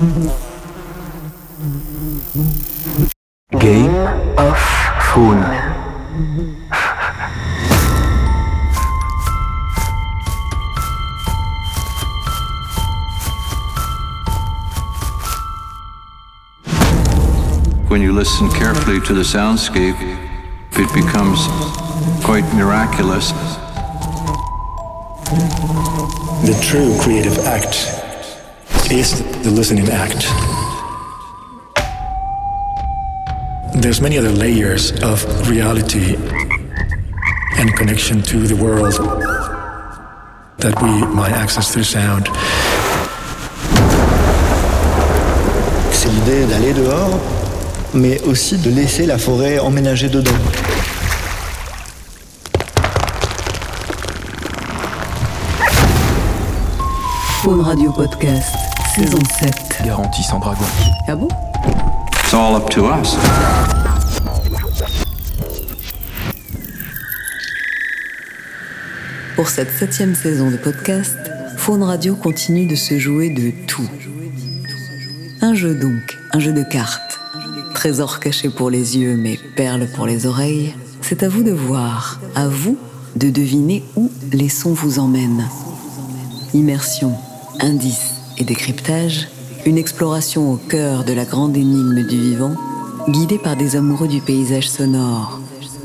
Game of Phone. When you listen carefully to the soundscape, it becomes quite miraculous. The true creative act is the listening act. There's many other layers of reality and connection to the world that we might access through sound. C'est l'idée d'aller dehors, mais aussi de laisser la forêt emménager dedans. Radio Podcast, saison 7. Garantie sans dragon. Ah bon? It's all up to us. Pour cette septième saison de podcast, Faune Radio continue de se jouer de tout. Un jeu donc, un jeu de cartes. Trésor caché pour les yeux, mais perles pour les oreilles. C'est à vous de voir, à vous de deviner où les sons vous emmènent. Immersion, indices et décryptage, une exploration au cœur de la grande énigme du vivant, guidée par des amoureux du paysage sonore,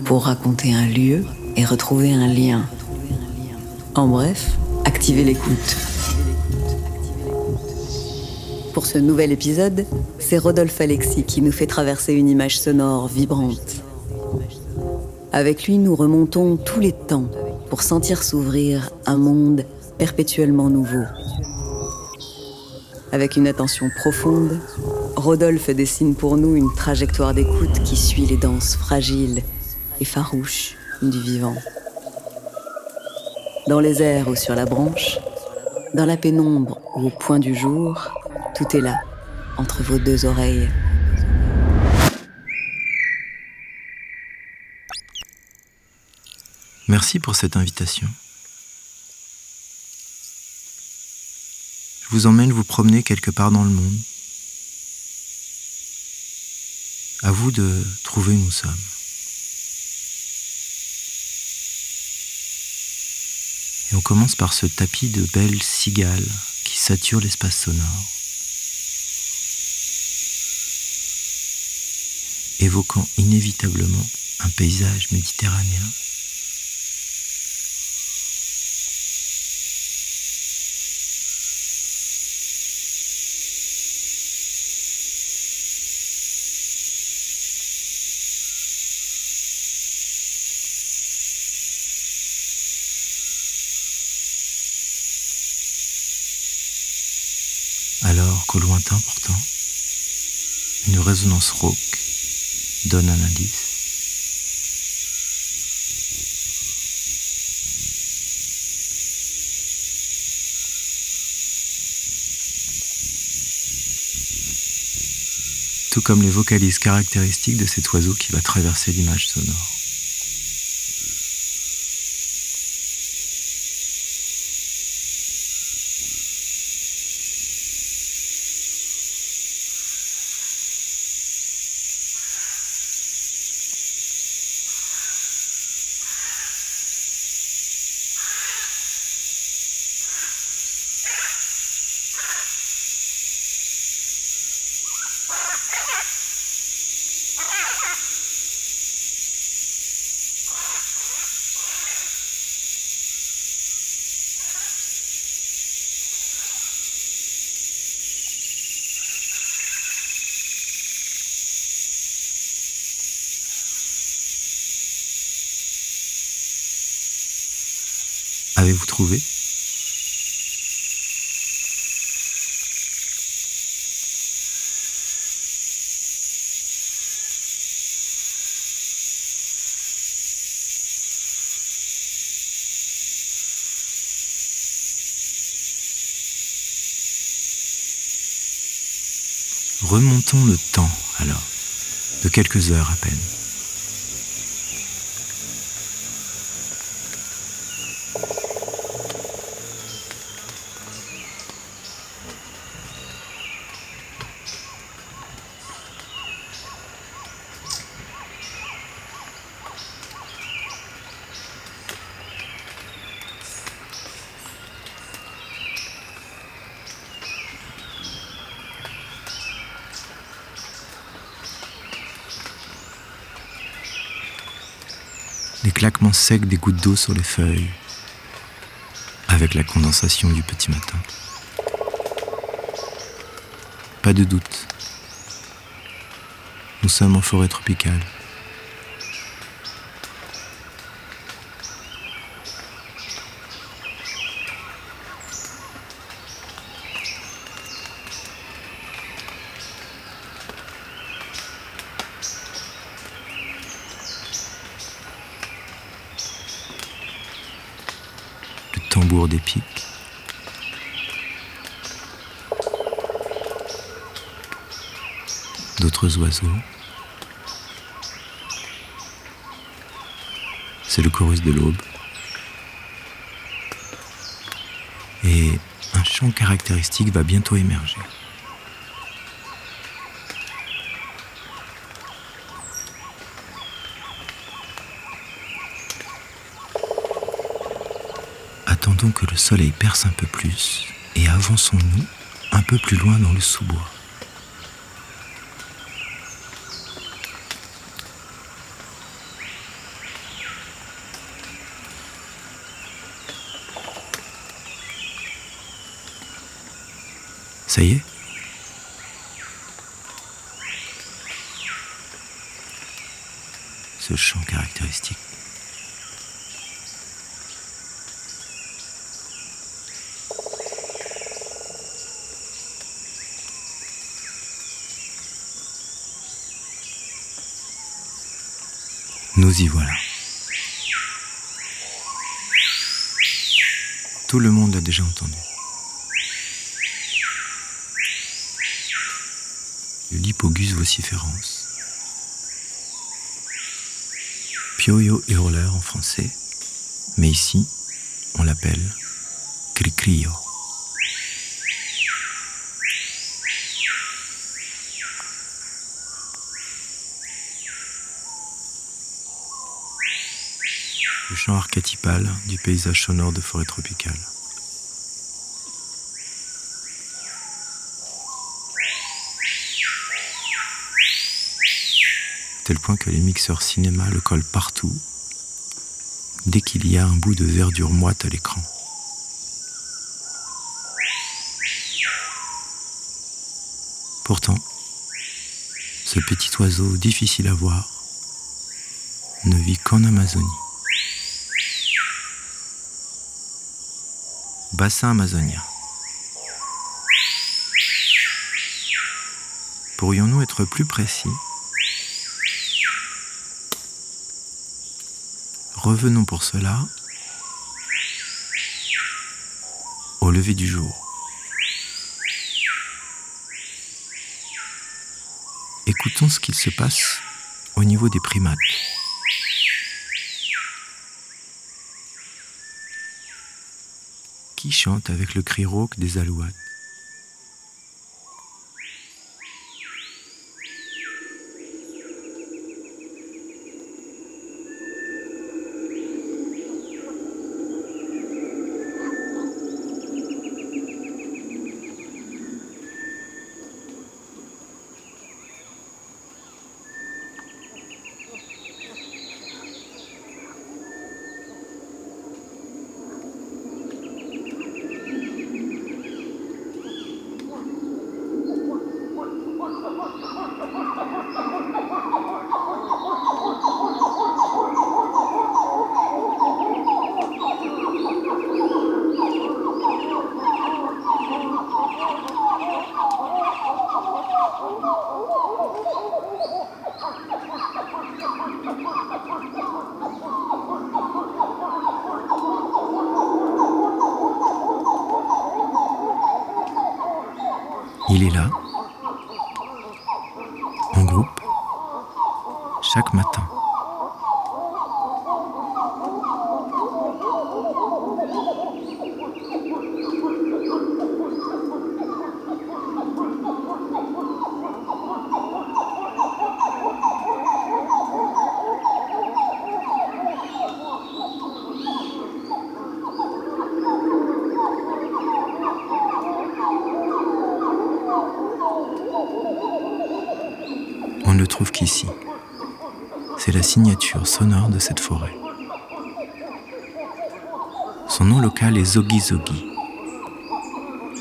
pour raconter un lieu et retrouver un lien. En bref, activez l'écoute. Pour ce nouvel épisode, c'est Rodolphe Alexis qui nous fait traverser une image sonore vibrante. Avec lui, nous remontons tous les temps pour sentir s'ouvrir un monde perpétuellement nouveau. Avec une attention profonde, Rodolphe dessine pour nous une trajectoire d'écoute qui suit les danses fragiles et farouches du vivant. Dans les airs ou sur la branche, dans la pénombre ou au point du jour, tout est là, entre vos deux oreilles. Merci pour cette invitation. Je vous emmène vous promener quelque part dans le monde. À vous de trouver où nous sommes. Et on commence par ce tapis de belles cigales qui sature l'espace sonore, évoquant inévitablement un paysage méditerranéen une résonance rauque donne un indice. Tout comme les vocalises caractéristiques de cet oiseau qui va traverser l'image sonore. Remontons le temps alors, de quelques heures à peine. Les claquements secs des gouttes d'eau sur les feuilles, avec la condensation du petit matin. Pas de doute, nous sommes en forêt tropicale. Des pics. D'autres oiseaux. C'est le chorus de l'aube. Et un chant caractéristique va bientôt émerger. Attendons que le soleil perce un peu plus et avançons-nous un peu plus loin dans le sous-bois. Ça y est Ce chant caractéristique. Nous y voilà. Tout le monde a déjà entendu. Le Lipogus vociférance. Pioyo hurleur en français, mais ici, on l'appelle Cricrio. Le chant archétypal du paysage sonore de forêt tropicale. Tel point que les mixeurs cinéma le collent partout, dès qu'il y a un bout de verdure moite à l'écran. Pourtant, ce petit oiseau difficile à voir ne vit qu'en Amazonie. Bassin amazonien. Pourrions-nous être plus précis? Revenons pour cela au lever du jour. Écoutons ce qu'il se passe au niveau des primates. Qui chante avec le cri rauque des alouates. Il est là, en groupe, chaque matin. ne trouve qu'ici. C'est la signature sonore de cette forêt. Son nom local est Zogi Zogi,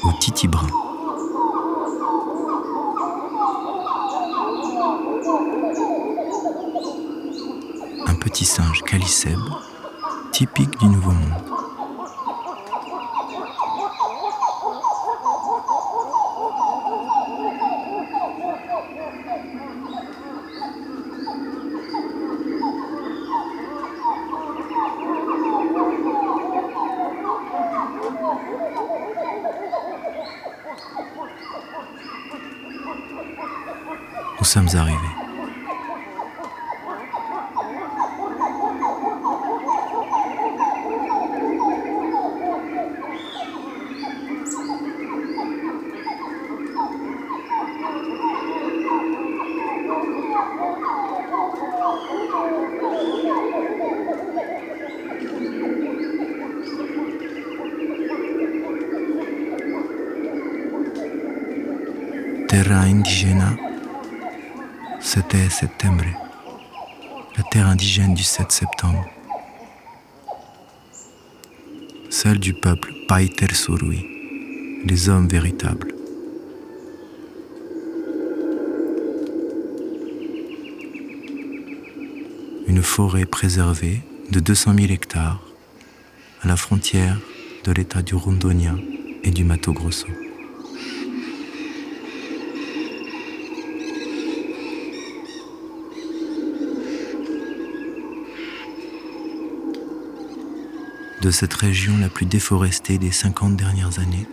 ou Titibrin. Un petit singe calicèbe, typique du Nouveau Monde. Sommes arrivés. Terra indigena, c'était septembre, la terre indigène du 7 septembre, celle du peuple Paiter Surui, les hommes véritables. Une forêt préservée de 200 000 hectares à la frontière de l'état du Rondonia et du Mato Grosso. De cette région la plus déforestée des 50 dernières années.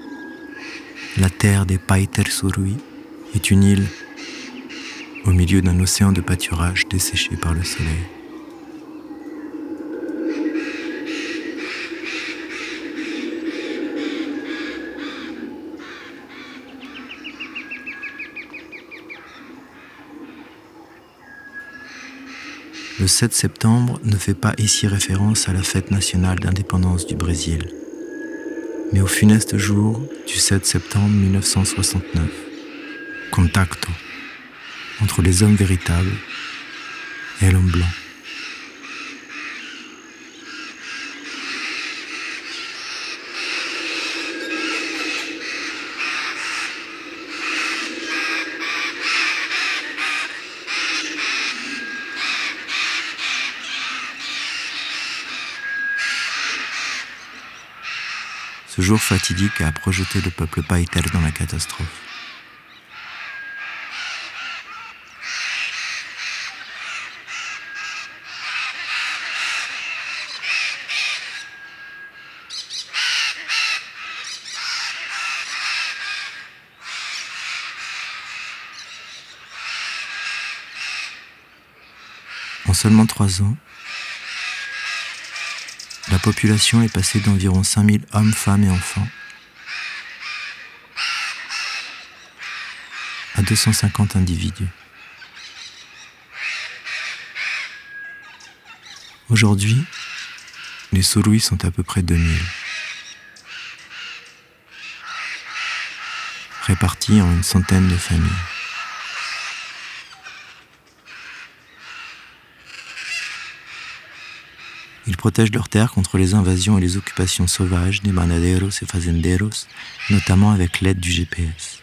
La terre des Paiter Surui est une île au milieu d'un océan de pâturage desséché par le soleil. Le 7 septembre ne fait pas ici référence à la fête nationale d'indépendance du Brésil, mais au funeste jour du 7 septembre 1969. Contacto entre les hommes véritables et l'homme blanc. Ce jour fatidique a projeté le peuple païtel dans la catastrophe. En seulement trois ans, population est passée d'environ 5000 hommes, femmes et enfants à 250 individus. Aujourd'hui, les Solouis sont à peu près 2000, répartis en une centaine de familles. Protègent leurs terres contre les invasions et les occupations sauvages des banaderos et fazenderos, notamment avec l'aide du GPS.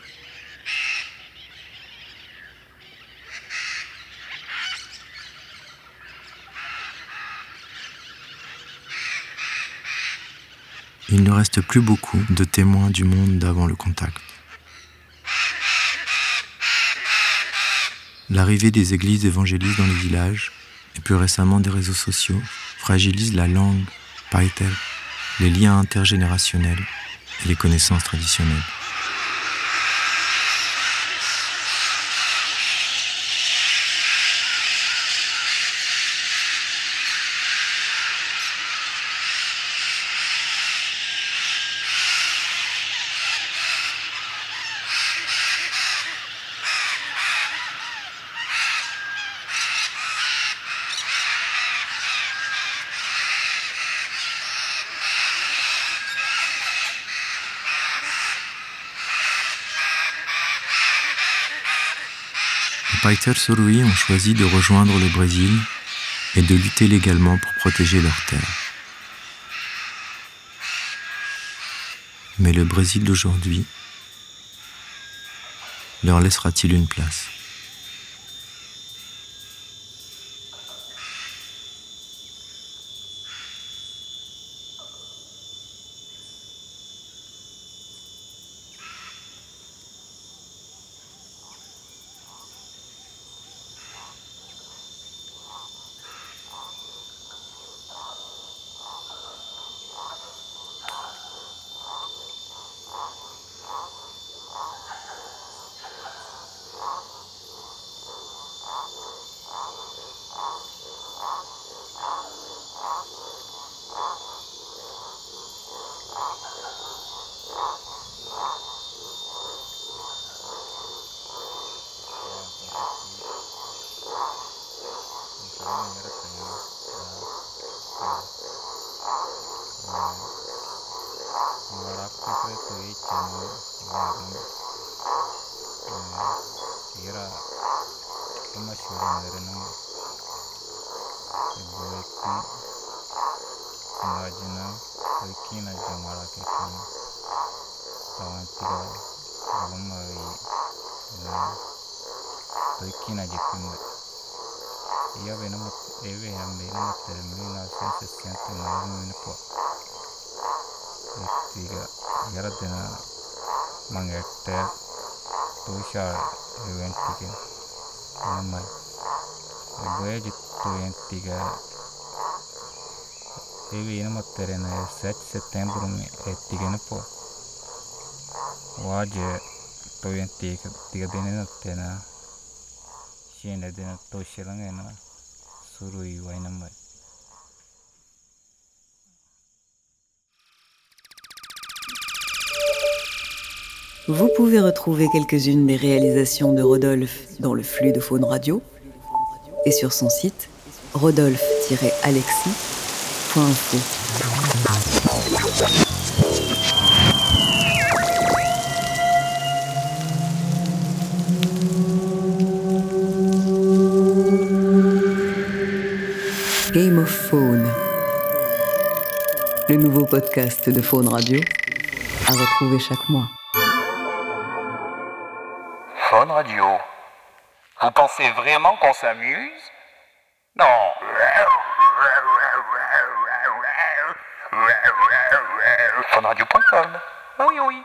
Il ne reste plus beaucoup de témoins du monde d'avant le contact. L'arrivée des églises évangélistes dans les villages, et plus récemment des réseaux sociaux, fragilise la langue, païtel, les liens intergénérationnels et les connaissances traditionnelles. Writer Surui ont choisi de rejoindre le Brésil et de lutter légalement pour protéger leurs terres. Mais le Brésil d'aujourd'hui leur laissera-t-il une place? Kumaş ürünlerinin börekli lacına வைக்கினஜ மழக்கைக்கும் தவத்திகள் அலமவை வைக்கினஜிக்கும் එය වෙනම ඒ වෙනම වෙනම තෙරමී නාසයෙන් සිස්කන්ත නාම වෙනපුවා එක්තික යරදෙන මං ඇට්ට තුෂාර් ඉවෙන්ට් එකේ lama gue gitu yang tiga Ego ina matéria na 7 de setembro é tigana po. Waje to yen tiga tiga dene na tena. shena dena to shiranga na suru iwa ina mai. Vous pouvez retrouver quelques-unes des réalisations de Rodolphe dans le flux de Faune Radio et sur son site rodolphe-alexis.info. Game of Faune, le nouveau podcast de Faune Radio, à retrouver chaque mois. Faune Radio. Vous pensez vraiment qu'on s'amuse? Non. Fauneradio.com. Oui, oui.